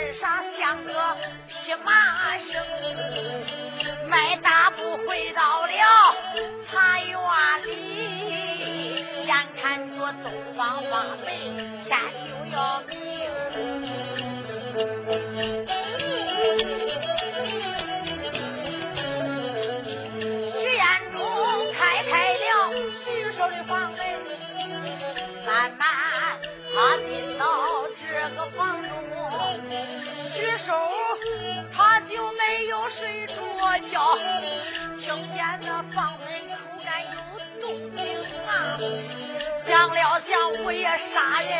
身上像个匹马行，迈大步回到了茶园里，眼看着东方花白天就要明。听见那房门口干有动静啊，想了想，我也杀人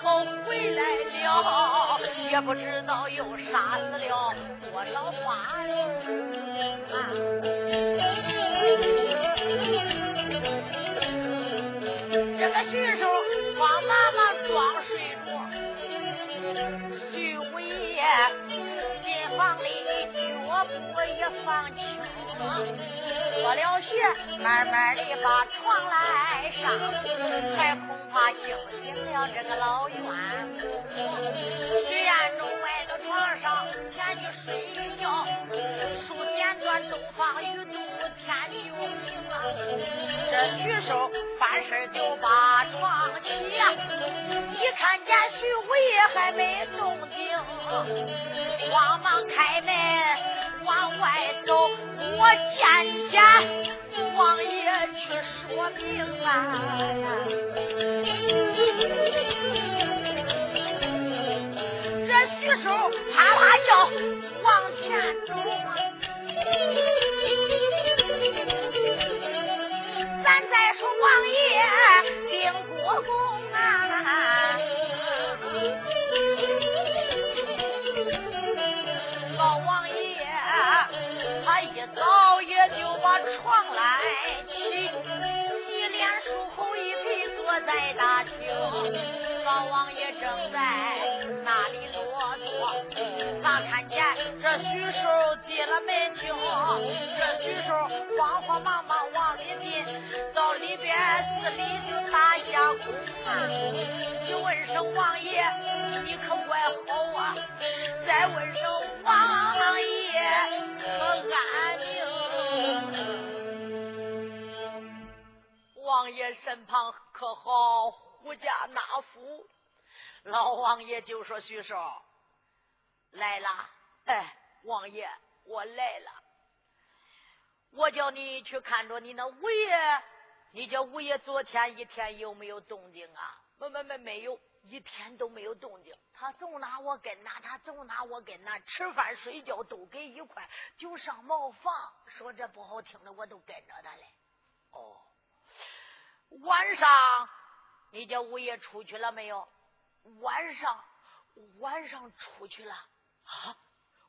可回来了，也不知道又杀死了多少花人啊。这个徐寿。房里脚步也放轻，脱了鞋，慢慢的把床来上，还恐怕惊醒了这个老冤徐彦中歪到床上前去睡觉，东方雨度天就明啊，这徐寿。翻身就把床起呀，一看见徐五爷还没动静，慌忙开门往外走。我见见王爷去说明啊，这徐寿啪啪叫往前走。徐寿进了门厅，这徐寿慌慌忙忙往里进。到里边寺里就打下工啊！你问声王爷，你可怪好啊！再问声王爷，可安宁？王爷身旁可好？胡家那夫？老王爷就说：“徐寿来了。”哎，王爷，我来了。我叫你去看着你那五爷。你叫五爷昨天一天有没有动静啊？没没没没有，一天都没有动静。他总拿我跟哪，他总拿我跟哪，吃饭睡觉都给一块，就上茅房。说这不好听的，我都跟着他嘞。哦，晚上你叫五爷出去了没有？晚上晚上出去了啊？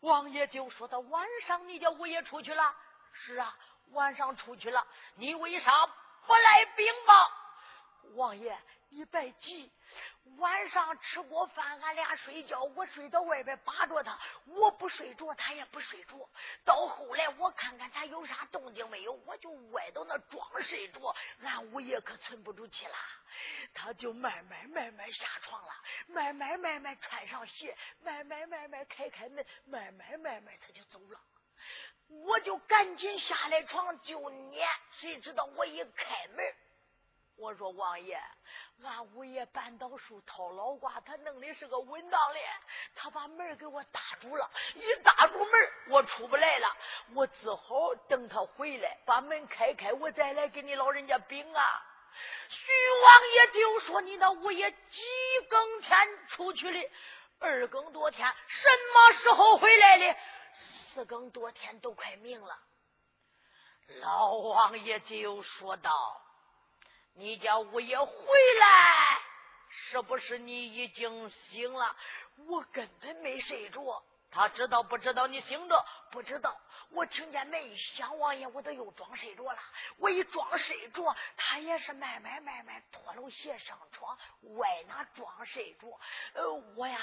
王爷就说到晚上你叫五爷出去了。是啊，晚上出去了。你为啥？不来禀报，王爷，你别急。晚上吃过饭，俺俩睡觉，我睡到外边把着他，我不睡着，他也不睡着。到后来，我看看他有啥动静没有，我就歪到那装睡着。俺五爷可存不住气了，他就慢慢慢慢下床了，慢慢慢慢穿上鞋，慢慢慢慢开开门，慢慢慢慢他就走了。我就赶紧下来床就撵，谁知道我一开门，我说王爷，俺五爷扳倒树掏老瓜，他弄的是个稳当的，他把门给我搭住了，一搭住门，我出不来了，我只好等他回来，把门开开，我再来给你老人家禀啊。徐王爷就说你那五爷几更天出去的，二更多天，什么时候回来的？四更多天都快明了，老王爷就说道：“你叫五爷回来，是不是你已经醒了？我根本没睡着。他知道不知道你醒着？不知道。我听见门一响，王爷，我都又装睡着了。我一装睡着，他也是慢慢慢慢脱了鞋上床，歪那装睡着？呃，我呀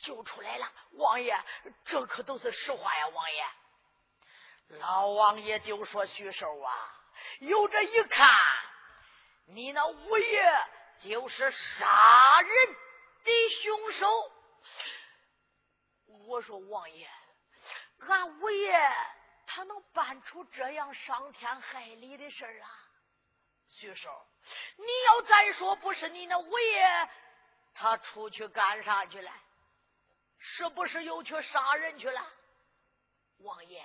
就出来了。王爷，这可都是实话呀，王爷。老王爷就说：“徐寿啊，有这一看，你那五爷就是杀人的凶手。”我说：“王爷。”俺五爷他能办出这样伤天害理的事啊？徐寿，你要再说不是你那五爷，他出去干啥去了？是不是又去杀人去了？王爷，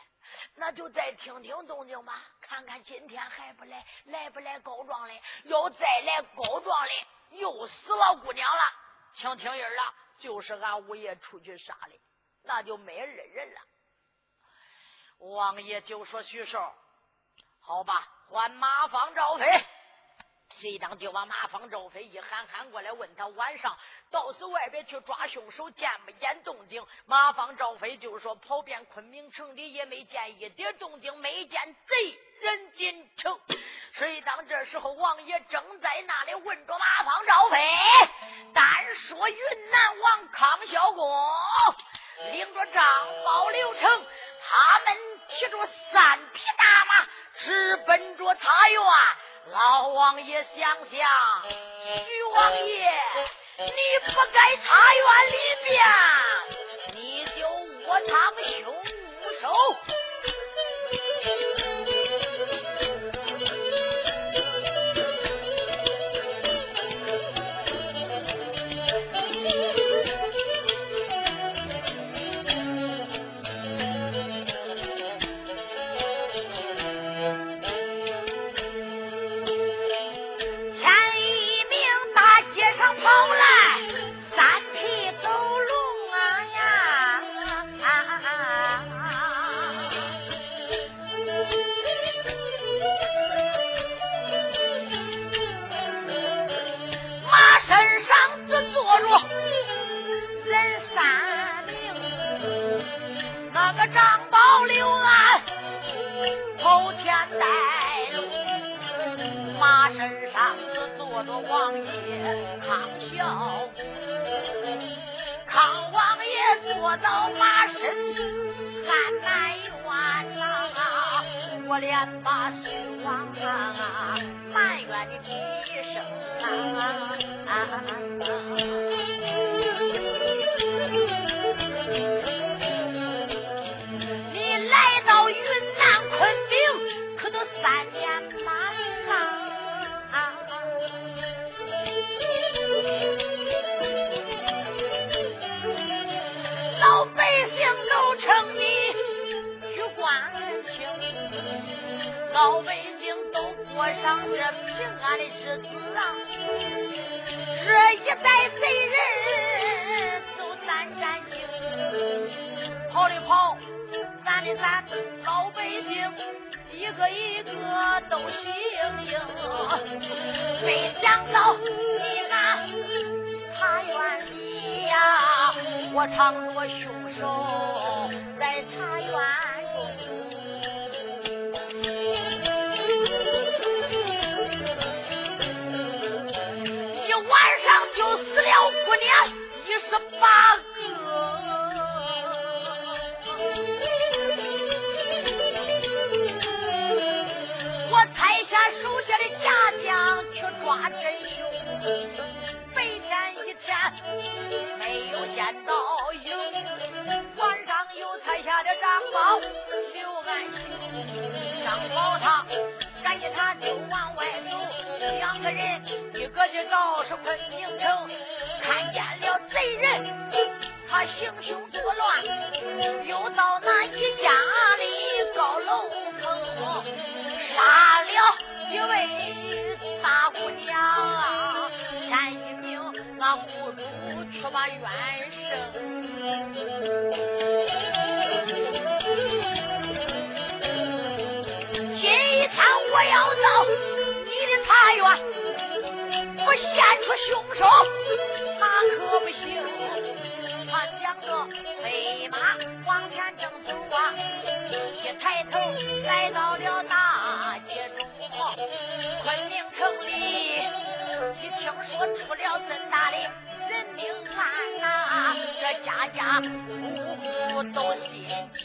那就再听听动静吧，看看今天还不来，来不来告状嘞？要再来告状嘞，又死了姑娘了，请听音了，就是俺五爷出去杀的，那就没二人了。王爷就说：“徐寿，好吧，换马方招飞。”谁当就往马方赵飞一喊喊过来，问他晚上到此外边去抓凶手，见没见动静？马方赵飞就说：“跑遍昆明城里也没见一点动静，没见贼人进城。”谁当这时候王爷正在那里问着马方赵飞，单说云南王康孝公领着张宝刘成。他们骑着三匹大马，直奔着茶园。老王爷想想，徐王爷，你不该茶园里边，你就卧藏凶手。咱，老百姓一个一个都幸运。没想到你那茶园里呀，我藏着凶手在茶园中。一晚上就死了。姑娘一十八去抓真凶。白天一天没有见到影，晚上又拆下了张宝刘安庆，张宝他赶紧他就往外走，两个人一个就到是昆明城。看见了贼人，他行凶作乱，又到那一家里高楼层，杀了一位姑娘啊！前一名那户主却把冤声。今天我要到你的茶园，我献出凶手。那可不行！他讲着飞马往前正走啊，一抬头来到我出了这大的人命案呐，这家家户户都心惊。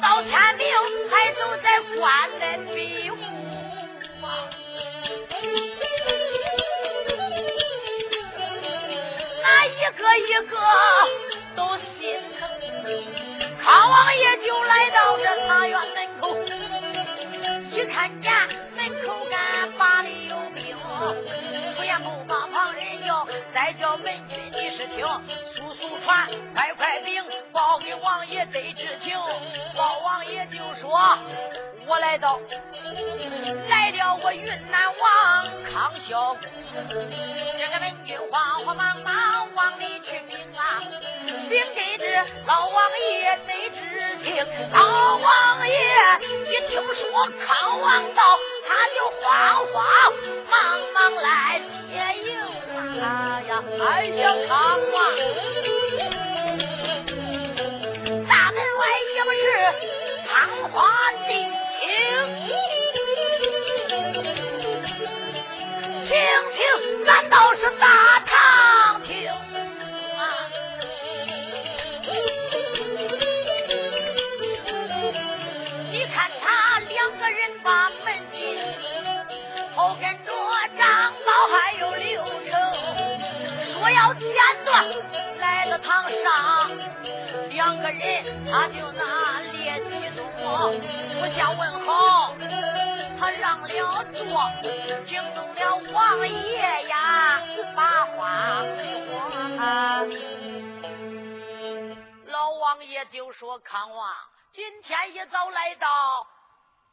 到天明还都在关门闭户啊，那一个一个都心疼。康王叫，门军你是听，速速传，快快禀报给王爷得知情。报王爷就说。我来到，来了我云南王康孝公，这个门军慌慌忙忙往里去禀给这老王爷得知情。老王爷一听说康王到，他就慌慌忙忙来接应啊呀！哎呀，康王，大门外也不是仓皇的。听听，难道是大唐上，两个人他就那列其中，不相问好。他让了座，惊动了王爷呀，把话给我。老王爷就说：“康王，今天一早来到，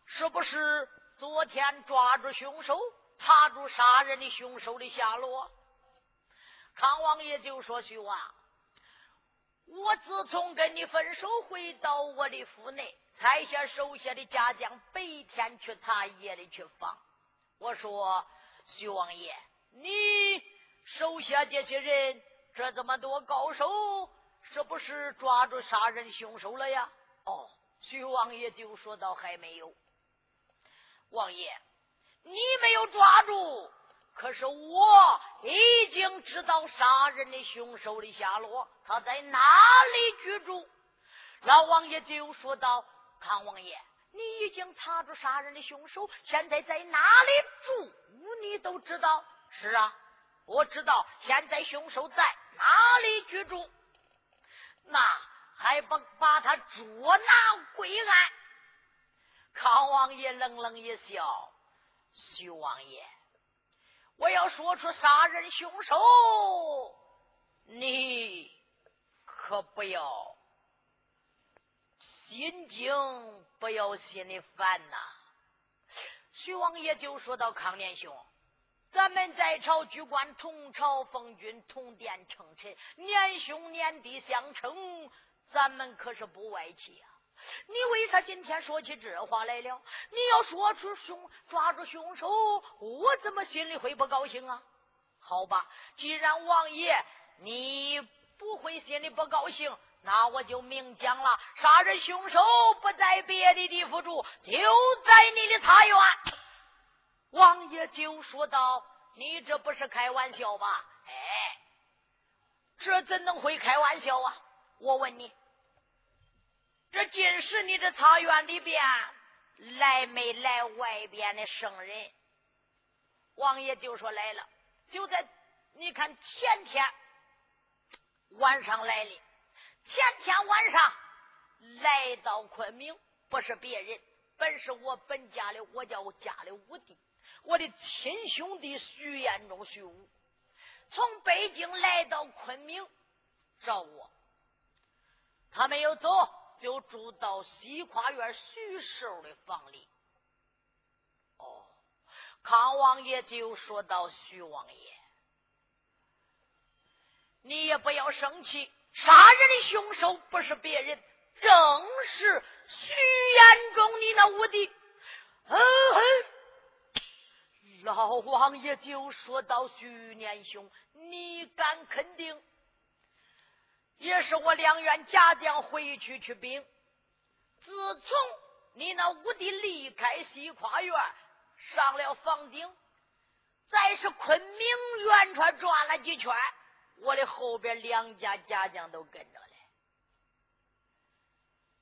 是不是昨天抓住凶手，查住杀人的凶手的下落？”康王爷就说：“徐王，我自从跟你分手，回到我的府内。”才下手下的家将白天去查，夜里去放。我说徐王爷，你手下这些人这这么多高手，是不是抓住杀人凶手了呀？哦，徐王爷就说到：“还没有。王爷，你没有抓住，可是我已经知道杀人的凶手的下落，他在哪里居住？”老王爷就说道。康王爷，你已经查出杀人的凶手，现在在哪里住？你都知道。是啊，我知道现在凶手在哪里居住。那还不把他捉拿归案？康王爷冷冷一笑：“徐王爷，我要说出杀人凶手，你可不要。”心惊，不要心里烦呐。徐王爷就说到：“康年兄，咱们在朝居官同朝奉君，同殿称臣，年兄年弟相称，咱们可是不外戚啊。你为啥今天说起这话来了？你要说出凶，抓住凶手，我怎么心里会不高兴啊？好吧，既然王爷你不会心里不高兴。”那我就明讲了，杀人凶手不在别的地方住，就在你的茶园。王爷就说道：“你这不是开玩笑吧？哎，这怎能会开玩笑啊？我问你，这近时你这茶园里边来没来外边的圣人？”王爷就说：“来了，就在你看前天晚上来的。”前天晚上来到昆明，不是别人，本是我本家的，我叫家的五弟，我的亲兄弟徐彦中、徐武，从北京来到昆明找我，他没有走，就住到西跨院徐寿的房里。哦，康王爷就说到：“徐王爷，你也不要生气。”杀人的凶手不是别人，正是徐延忠，你那无敌。嗯，老王爷就说到：“徐年兄，你敢肯定？也是我两员家将回去去禀。自从你那五弟离开西跨院，上了房顶，再是昆明圆川转了几圈，我的后边两家家将都跟着了。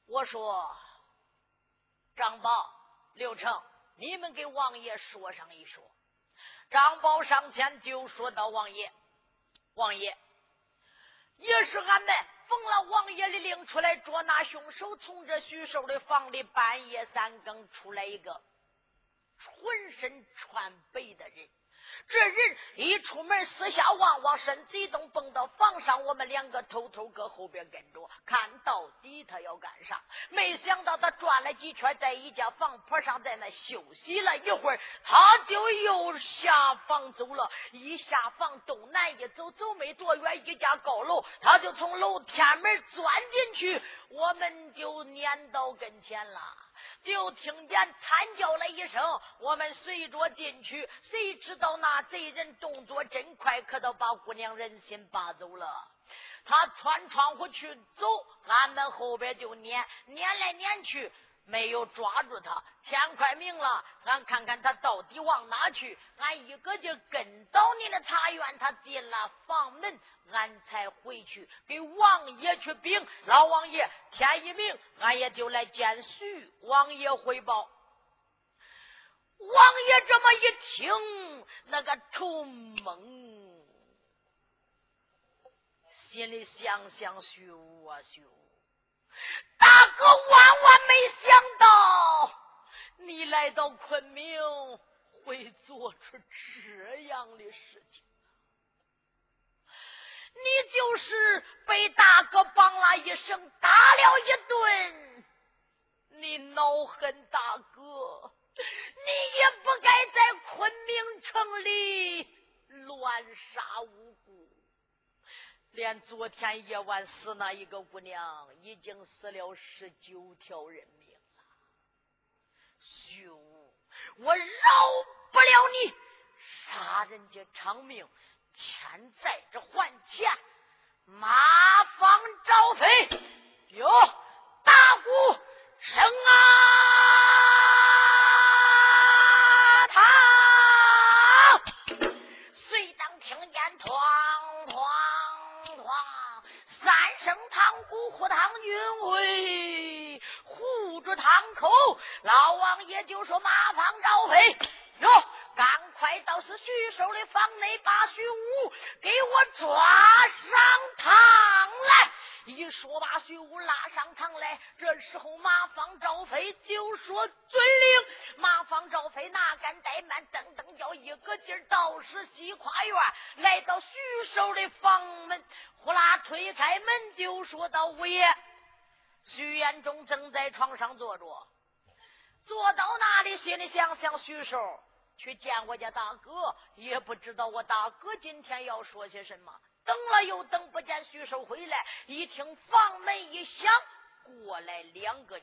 我说：“张宝、刘成，你们给王爷说上一说。”张宝上前就说道：“王爷，王爷，也是俺们。”奉了王爷的令，出来捉拿凶手。从这徐寿的房里半夜三更出来一个浑身穿白的人。这人一出门，四下望望，身子一动，蹦到房上。我们两个偷偷搁后边跟着，看到底他要干啥。没想到他转了几圈，在一家房坡上，在那休息了一会儿，他就又下房走了。一下房东南一走，走没多远，一家高楼，他就从楼天门钻进去，我们就撵到跟前了。就听见惨叫了一声，我们随着进去，谁知道那贼人动作真快，可都把姑娘人心拔走了。他穿窗户去走，俺们后边就撵，撵来撵去。没有抓住他，天快明了，俺看看他到底往哪去。俺一个劲跟到你的茶园，他进了房门，俺才回去给王爷去禀。老王爷，天一明，俺也就来见徐王爷汇报。王爷这么一听，那个头蒙，心里想想徐啊徐。大哥，万万没想到你来到昆明会做出这样的事情。你就是被大哥梆啦一声打了一顿，你恼恨大哥，你也不该在昆明城里乱杀无辜。连昨天夜晚死那一个姑娘，已经死了十九条人命了。兄，我饶不了你，杀人家偿命，欠债之还钱，马放招飞，哟，大鼓声啊！堂口，老王爷就说：“马放赵飞，哟，赶快到是徐寿的房内，把徐武给我抓上堂来。”一说把徐武拉上堂来，这时候马方赵飞就说：“遵令。”马方赵飞哪敢怠慢，噔噔叫一个劲儿到是西跨院，来到徐寿的房门，呼啦推开门就说到：“五爷。”徐延忠正在床上坐着，坐到那里，心里想想：徐寿去见我家大哥，也不知道我大哥今天要说些什么。等了又等，不见徐寿回来，一听房门一响，过来两个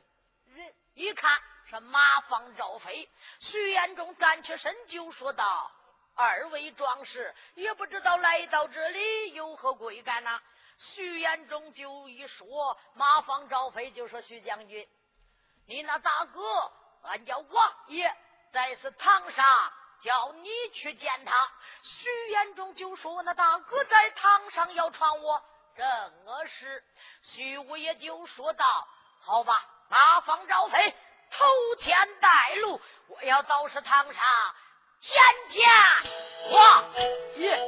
人，一看是马放、赵飞。徐延忠站起身就说道：“二位壮士，也不知道来到这里有何贵干呐？”徐延忠就一说，马方赵飞就说：“徐将军，你那大哥，俺家王爷在此堂上，叫你去见他。”徐延忠就说：“那大哥在堂上要传我正是。”徐五爷就说道：“好吧，马方赵飞头前带路，我要到是堂上见见王爷。”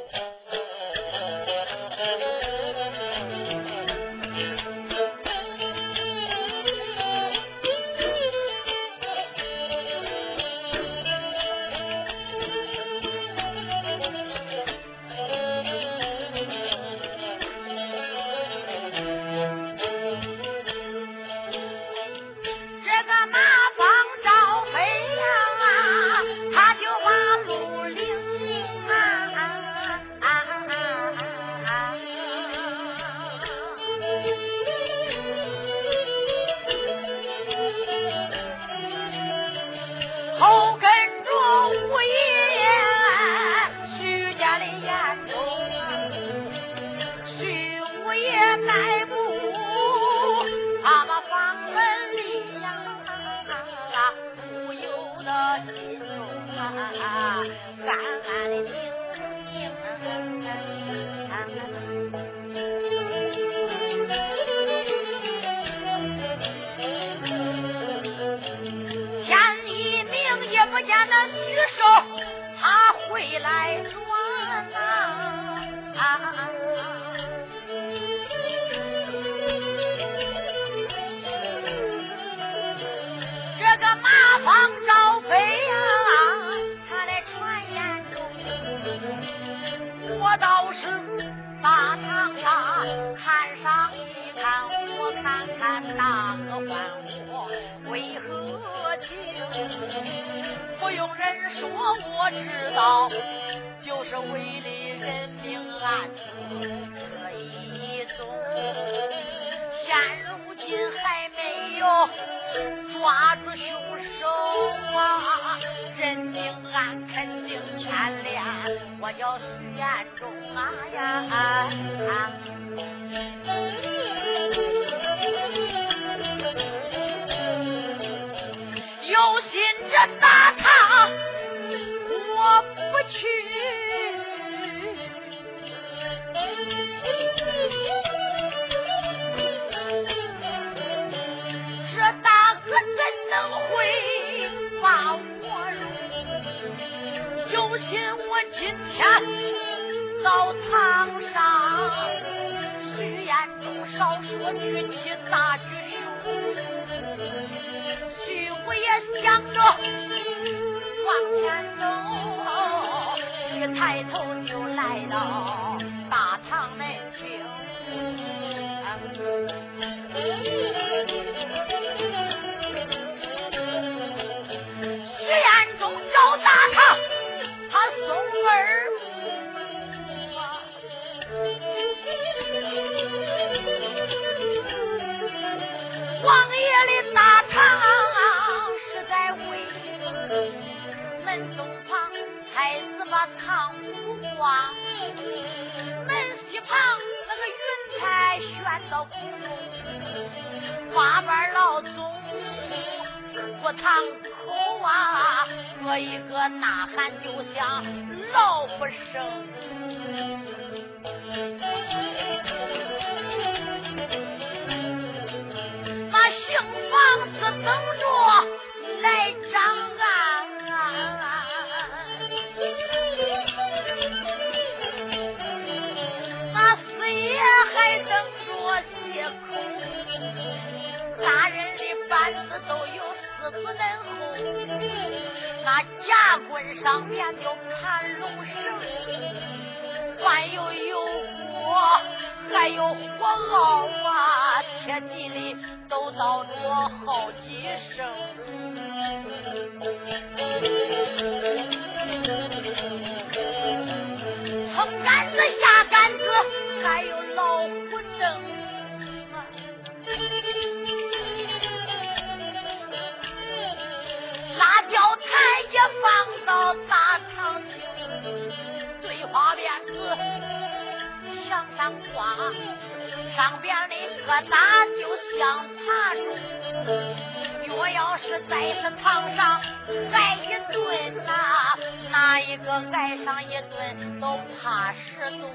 抓住凶手啊！认定俺肯定牵连，我要徐彦中啊呀！到堂上，徐彦中少说举起大举手。我也想着往前走，一抬头就来到大堂门厅。徐彦中找大堂，他送儿王爷的大堂。门东旁，太子把堂屋挂；门西旁，那个云彩悬到空中。八班老总过堂口啊，我一个呐喊就像老不生。等着来张案，那四爷还等着些口，大人的板子都有四不能厚，那夹棍上面就盘龙绳，还有油锅，还有火熬啊，田地里都倒着。好几声。撑杆子下杆子，还有老虎凳。放到大堂厅，对花辫子墙上挂，上边的疙瘩就像爬住。若要是在这堂上挨一顿呐，哪一个挨上一顿都怕失踪。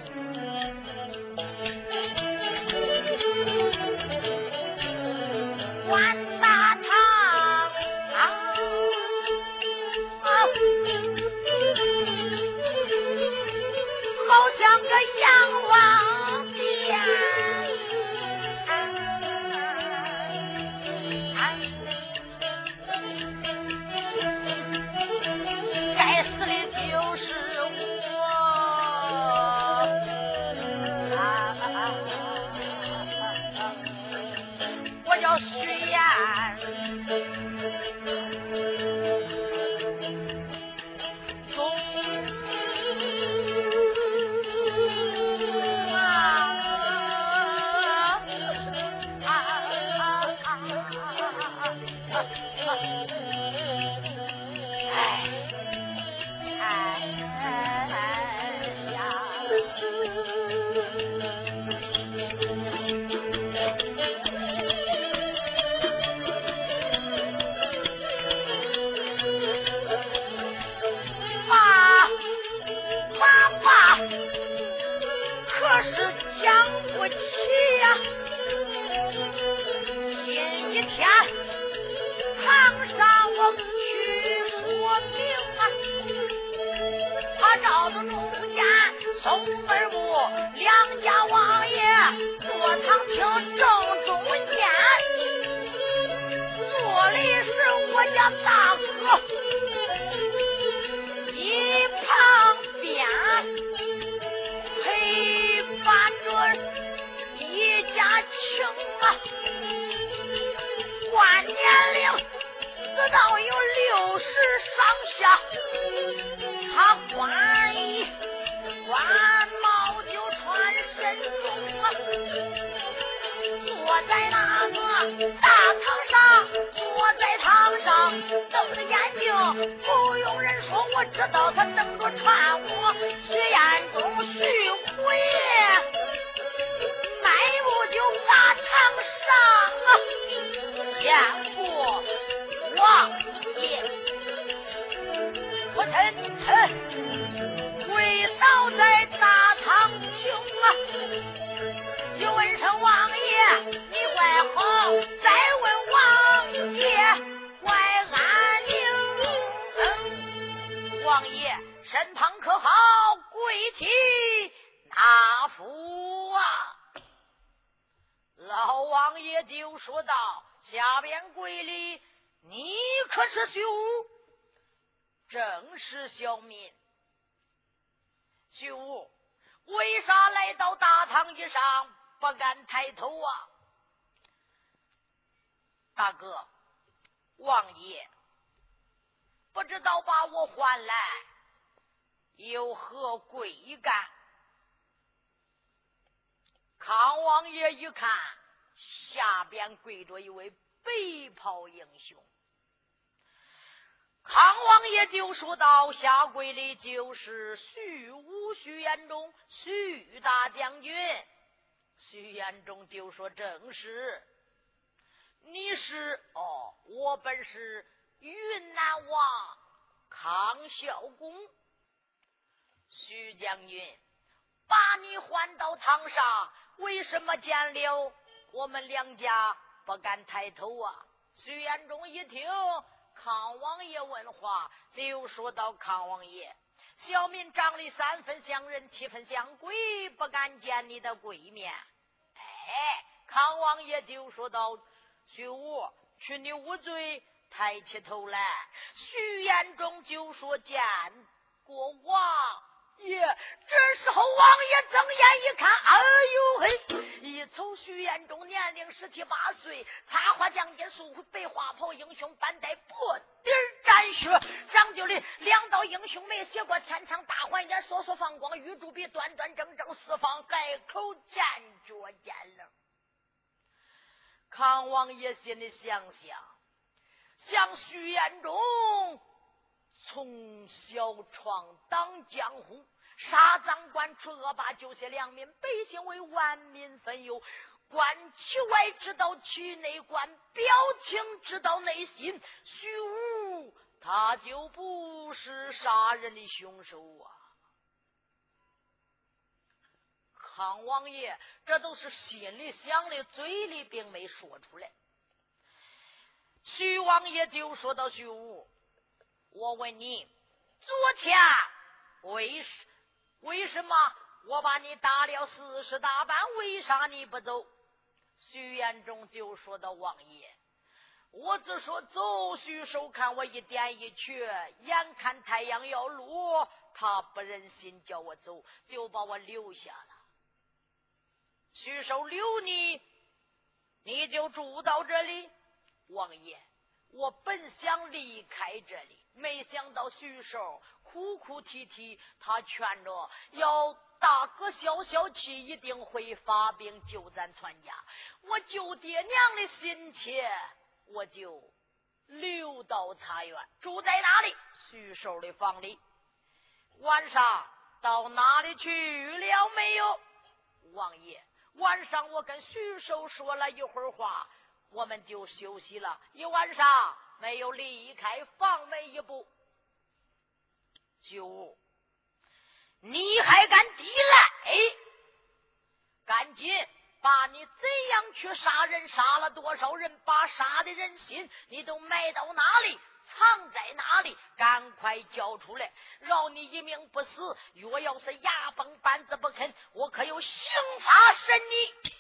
大堂上，坐在堂上瞪着眼睛，不用人说，我知道他瞪着传我。徐彦中、徐回迈步就把堂上啊，见下边跪里，你可是虚无？正是小民。”徐武为啥来到大堂之上不敢抬头啊？大哥，王爷不知道把我唤来有何贵干？康王爷一看，下边跪着一位白袍英雄。康王爷就说道：“下跪的就是徐武、徐延忠、徐大将军。”徐延忠就说：“正是，你是哦，我本是云南王康孝公。徐将军把你唤到堂上，为什么见了我们两家不敢抬头啊？”徐延忠一听。康王爷问话，就说到：“康王爷，小民长得三分像人，七分像鬼，不敢见你的鬼面。”哎，康王爷就说到：“徐武，去你无罪，抬起头来。”徐延忠就说：“见过王。”爷，这时候王爷睁眼一看，哎呦嘿！一瞅徐彦忠年龄十七八岁，插花将军素白花袍英雄，半戴薄底战靴，讲究的两道英雄眉，写过天长大环眼，烁烁放光，玉柱笔端端正正，四方盖口，尖角尖棱。康王爷心里想想，像徐彦忠。从小闯荡江湖，杀赃官，除恶霸，救些良民百姓，为万民分忧。观其外，知道其内；观表情，知道内心。虚无，他就不是杀人的凶手啊！康王爷，这都是心里想的，嘴里并没说出来。徐王爷就说到虚无。我问你，昨天为什为什么我把你打了四十大板？为啥你不走？徐延忠就说到：“王爷，我只说走。徐守看我一点一缺，眼看太阳要落，他不忍心叫我走，就把我留下了。徐守留你，你就住到这里。王爷，我本想离开这里。”没想到徐寿哭哭啼啼，他劝着要大哥消消气，一定会发兵救咱全家。我救爹娘的心切，我就留到茶园，住在哪里？徐寿的房里。晚上到哪里去了没有？王爷，晚上我跟徐寿说了一会儿话，我们就休息了一晚上。没有离开房门一步，就你还敢抵赖？赶紧把你怎样去杀人，杀了多少人，把杀的人心你都埋到哪里，藏在哪里？赶快交出来，饶你一命不死。若要是牙崩板子不肯，我可有刑法审你。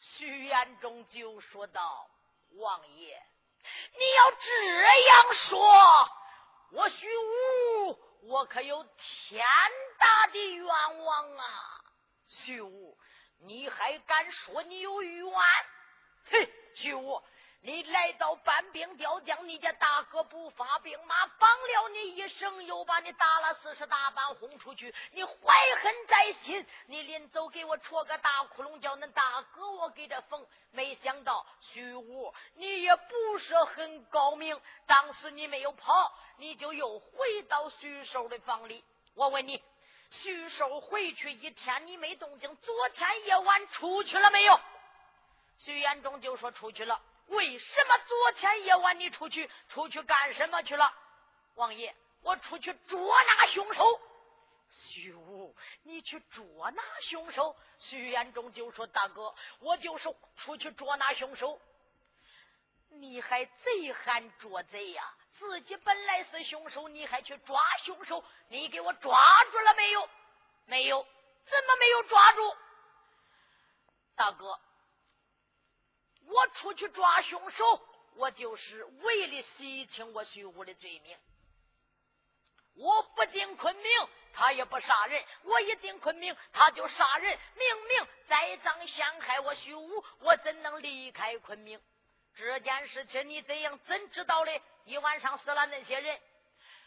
徐延忠就说道：“王爷，你要这样说，我徐武我可有天大的冤枉啊！徐武，你还敢说你有冤？哼，徐武。”你来到搬兵调将，你家大哥不发兵马，绑了你一生，又把你打了四十大板，轰出去。你怀恨在心，你临走给我戳个大窟窿，叫恁大哥我给这缝。没想到徐武，你也不是很高明。当时你没有跑，你就又回到徐寿的房里。我问你，徐寿回去一天，你没动静。昨天夜晚出去了没有？徐延忠就说出去了。为什么昨天夜晚你出去？出去干什么去了？王爷，我出去捉拿凶手。徐武，你去捉拿凶手？徐延忠就说：“大哥，我就是出去捉拿凶手。你还贼喊捉贼呀？自己本来是凶手，你还去抓凶手？你给我抓住了没有？没有？怎么没有抓住？大哥。”我出去抓凶手，我就是为了洗清我徐武的罪名。我不进昆明，他也不杀人；我一进昆明，他就杀人。明明栽赃陷害我徐武，我怎能离开昆明？这件事情你怎样怎知道的？一晚上死了那些人。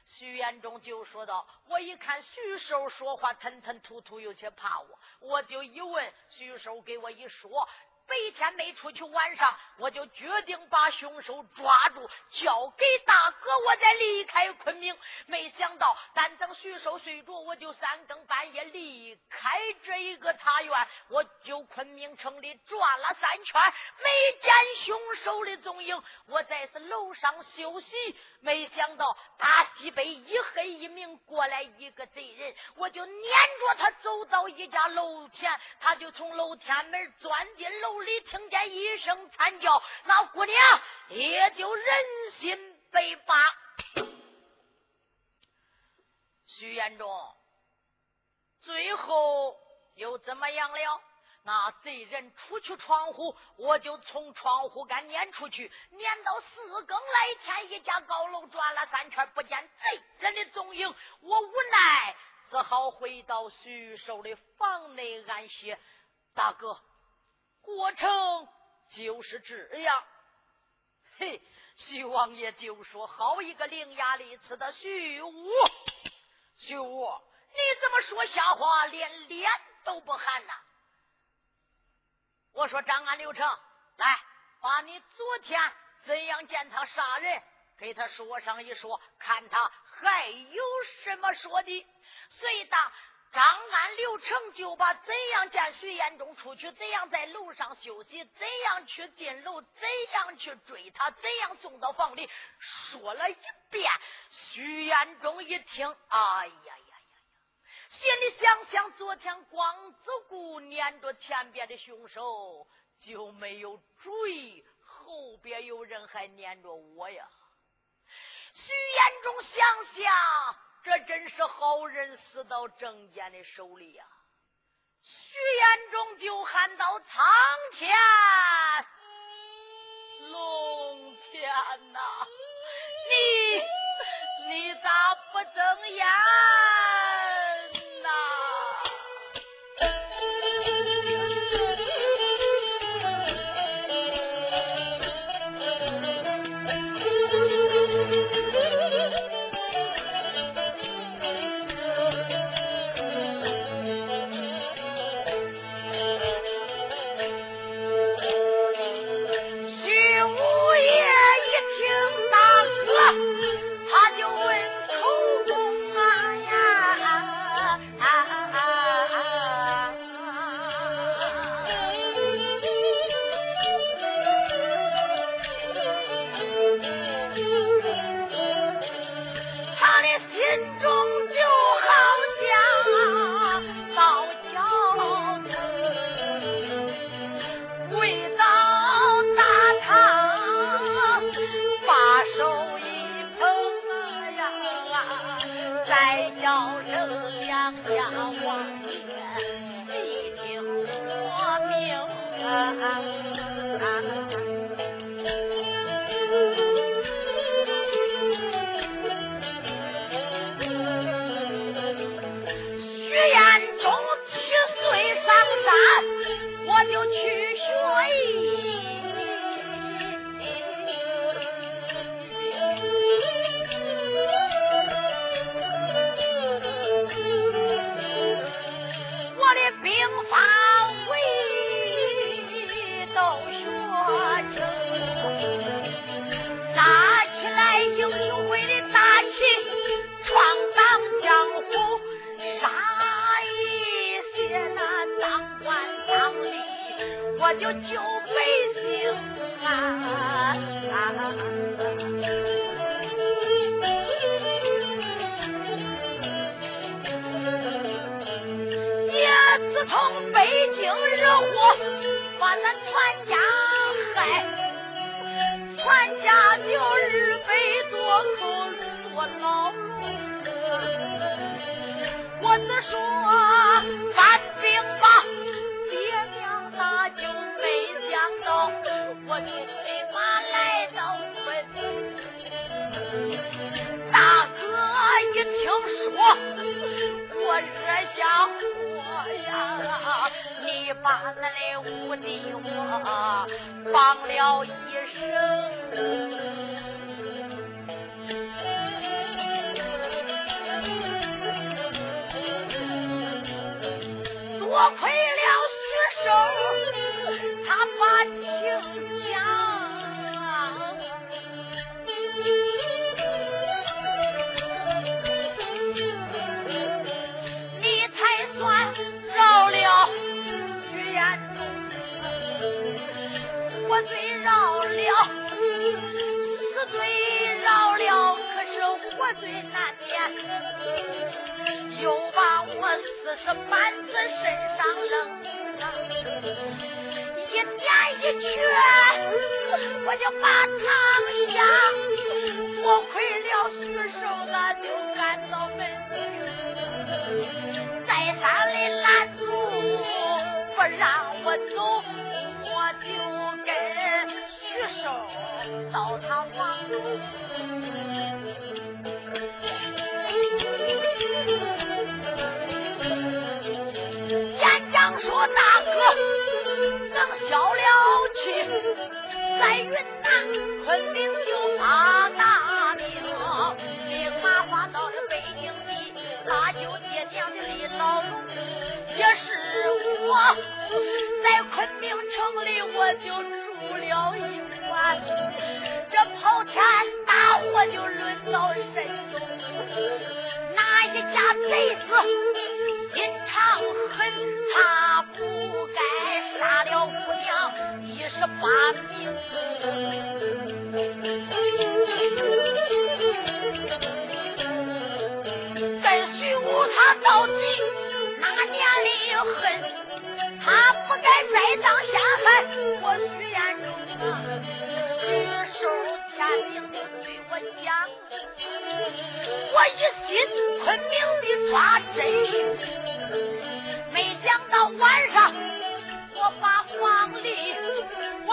徐延忠就说道：“我一看徐寿说话吞吞吐吐，有些怕我，我就一问徐寿，给我一说。”白天没出去，晚上我就决定把凶手抓住，交给大哥，我再离开昆明。没想到，但等徐寿睡着，我就三更半夜离开这一个茶园，我就昆明城里转了三圈，没见凶手的踪影。我在是楼上休息，没想到大西北一黑一明过来一个贼人，我就撵着他走到一家楼前，他就从楼天门钻进楼。屋里听见一声惨叫，那姑娘也就人心被拔。徐延忠最后又怎么样了？那贼人出去窗户，我就从窗户杆撵出去，撵到四更来天，一家高楼转了三圈，不见贼人的踪影。我无奈，只好回到徐寿的房内安歇。大哥。过程就是这样，嘿，徐王爷就说：“好一个伶牙俐齿的徐武，徐武，你怎么说瞎话，连脸都不含呐？”我说：“张安刘成，来，把你昨天怎样见他杀人，给他说上一说，看他还有什么说的。”随大。张安、刘成就把怎样见徐延忠出去，怎样在楼上休息，怎样去进楼，怎样去追他，怎样送到房里，说了一遍。徐延忠一听，哎呀呀呀呀，心里想想，昨天光子固撵着前边的凶手，就没有追，后边有人还撵着我呀。徐延忠想想。这真是好人死到郑坚的手里呀！徐延忠就喊到：“苍天，龙天呐，你你咋不睁眼？”就救把那的五弟我绑了一生，多亏了四十板子身上扔，一点一拳我就把堂下，多亏了徐寿那就赶到门去，再三的拦住，不让我走。我就跟徐寿到他房中，云南昆明就发大兵，兵马发到了北京地，那就爹娘的李老龙，也是我。在昆明城里，我就住了一晚。这跑天大祸就轮到身中，哪一家贼子心肠狠，他十八名。跟徐武他到底哪年里恨？他不该栽赃陷害我徐彦中啊！徐寿天明的对我讲，我一心昆明的抓贼，没想到晚上我把房里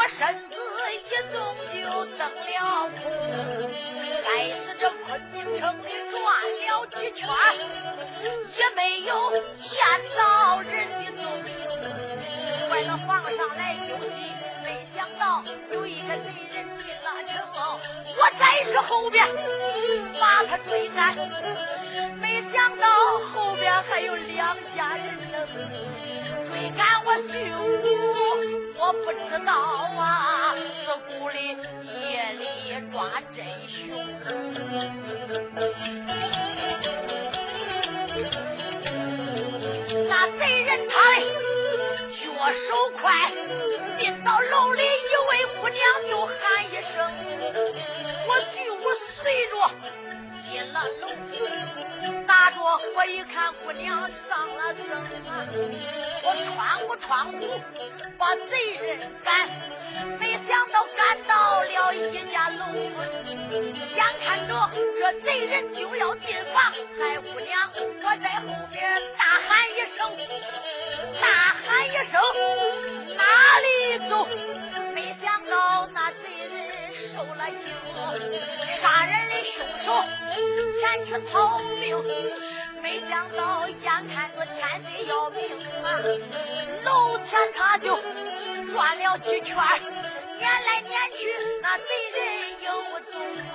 身子一动就蹬了空，该是这昆明城里转了几圈，也没有见到人的踪影。快到房上来休息，没想到有一个贼人进了城，我再是后边把他追赶，没想到后边还有两家人呢，你赶我徐武，我不知道啊，自古里夜里抓真凶，那贼人他嘞。脚手快，进到楼里，一位姑娘就喊一声，我徐武随着了楼，打着我一看姑娘上了身啊，我穿过窗户把贼人赶，没想到赶到了一家楼眼看着这贼人就要进房，嗨姑娘，我在后边大喊一声，大喊一声哪里走？没想到那贼人受了惊，杀人凶手前去逃命。没想到，眼看着千岁要命啊，楼前他就转了几圈，撵来撵去，那贼人又走啊。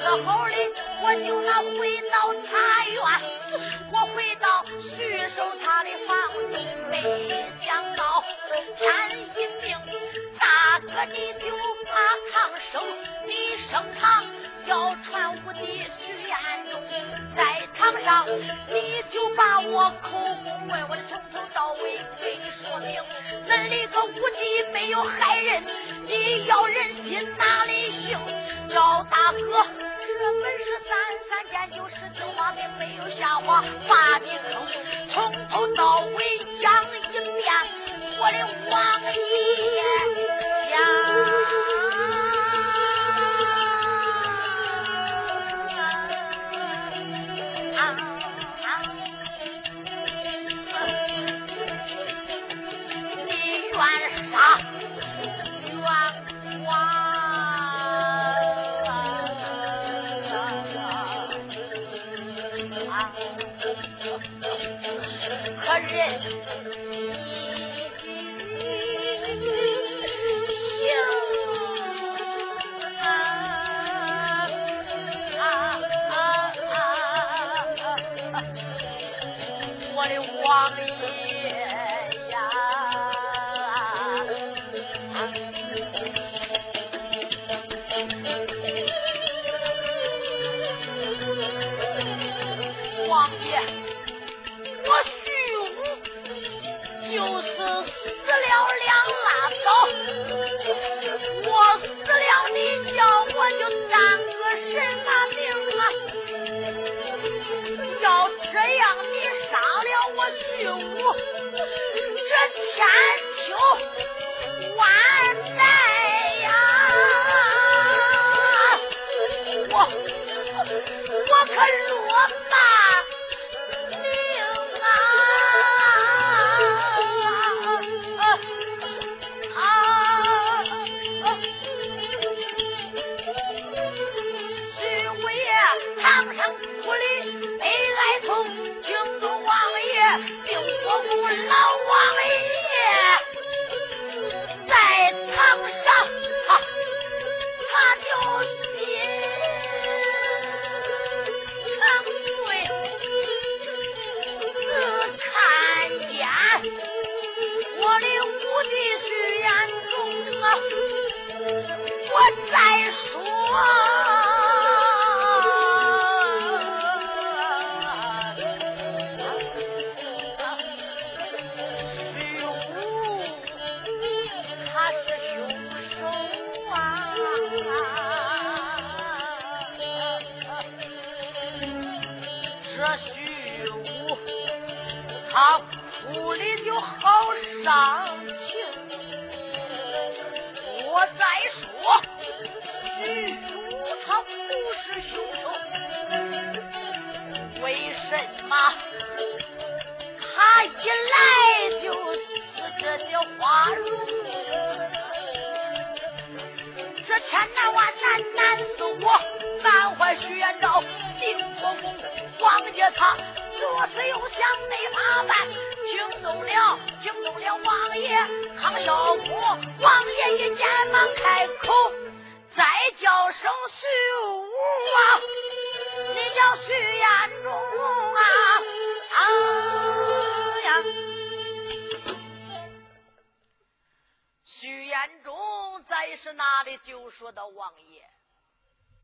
之后的我就那回到茶园，我回到徐守他的房里，没想到天一命，大哥你就把堂生，你升堂要传武的徐彦中，在。堂上，你就把我口供问，我从头到尾给你说明。恁里个武帝没有害人，你要人心哪里行？赵大哥，这本是三三件就是九花兵，没有瞎话，把你坑。从头到尾讲一遍，我的王爷呀！love. 花容。这千难万难难死我，难坏徐延昭进国公，王家他左思右想没法办，惊动了惊动了王爷康小武，王爷一见忙开口，再叫声徐武啊，你叫徐延忠啊，啊呀！你是哪里就说的王爷。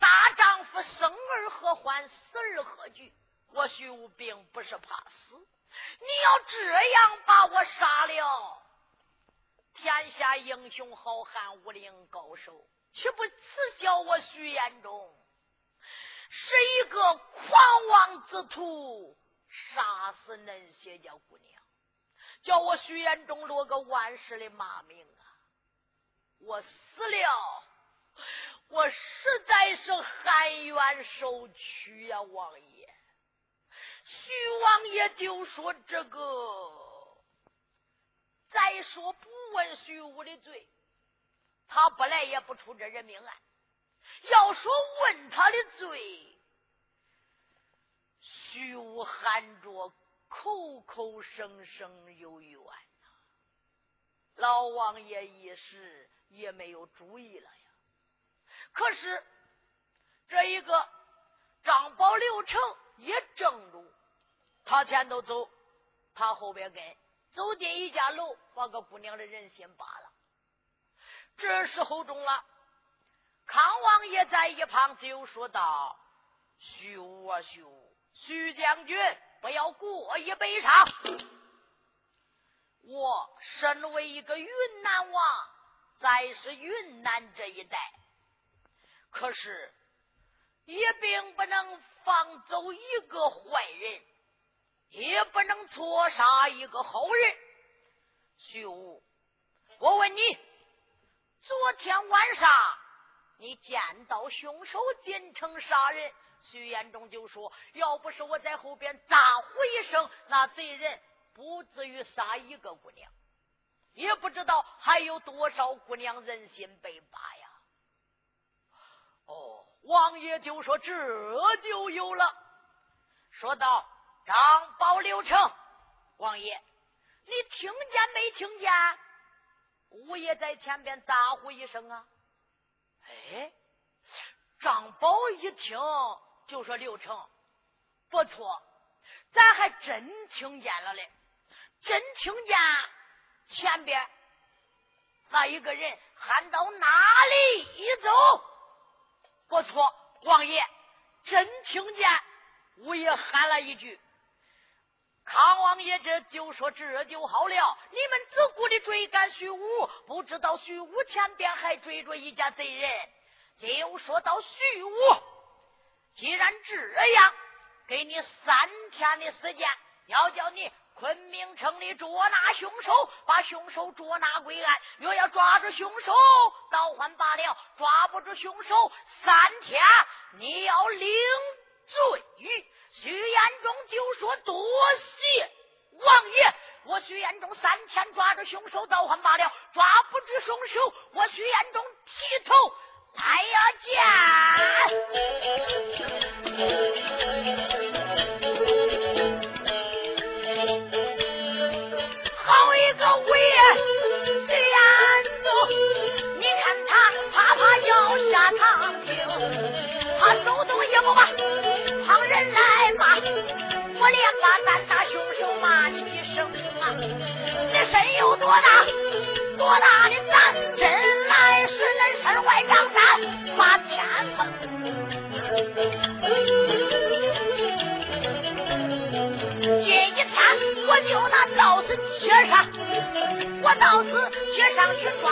大丈夫生而何欢死而何惧我徐武并不是怕死。你要这样把我杀了天下英雄好汉武林高手岂不耻笑我徐延忠是一个狂妄之徒杀死那些家姑娘。叫我徐延忠落个万世的骂名啊我死死了，我实在是含冤受屈呀，王爷。徐王爷就说这个，再说不问徐武的罪，他不来也不出这人命案。要说问他的罪，徐武喊着口口声声有冤呐。老王爷一时也没有主意了呀。可是这一个张宝刘成也正路，他前头走，他后边跟，走进一家楼，把个姑娘的人心扒了。这时候中了。康王爷在一旁就说道：“徐啊，徐，徐将军，不要过于悲伤。我身为一个云南王，在是云南这一带，可是也并不能放走一个坏人，也不能错杀一个好人。徐武，我问你，昨天晚上。”你见到凶手进城杀人，徐延忠就说：“要不是我在后边咋呼一声，那贼人不至于杀一个姑娘，也不知道还有多少姑娘人心被拔呀。”哦，王爷就说：“这就有了。”说道：“张宝刘成，王爷，你听见没听见？五爷在前边咋呼一声啊？”哎，张宝一听就说：“刘成，不错，咱还真听见了嘞，真听见前边那一个人喊到哪里一走？不错，王爷真听见，五爷喊了一句。康王爷这就说这就好了，你们自顾的追赶徐武，不知道徐武前边还追着一家贼人。就说到徐武，既然这样，给你三天的时间，要叫你昆明城里捉拿凶手，把凶手捉拿归案。若要抓住凶手，倒还罢了；抓不住凶手，三天你要领罪。徐延忠就说：“多谢王爷，我徐延忠三天抓住凶手倒还罢了，抓不住凶手，我徐延忠剃头有多大？多大的胆？真来是恁身外张三把天疯。今一天我就拿到此街上，我到此街上去抓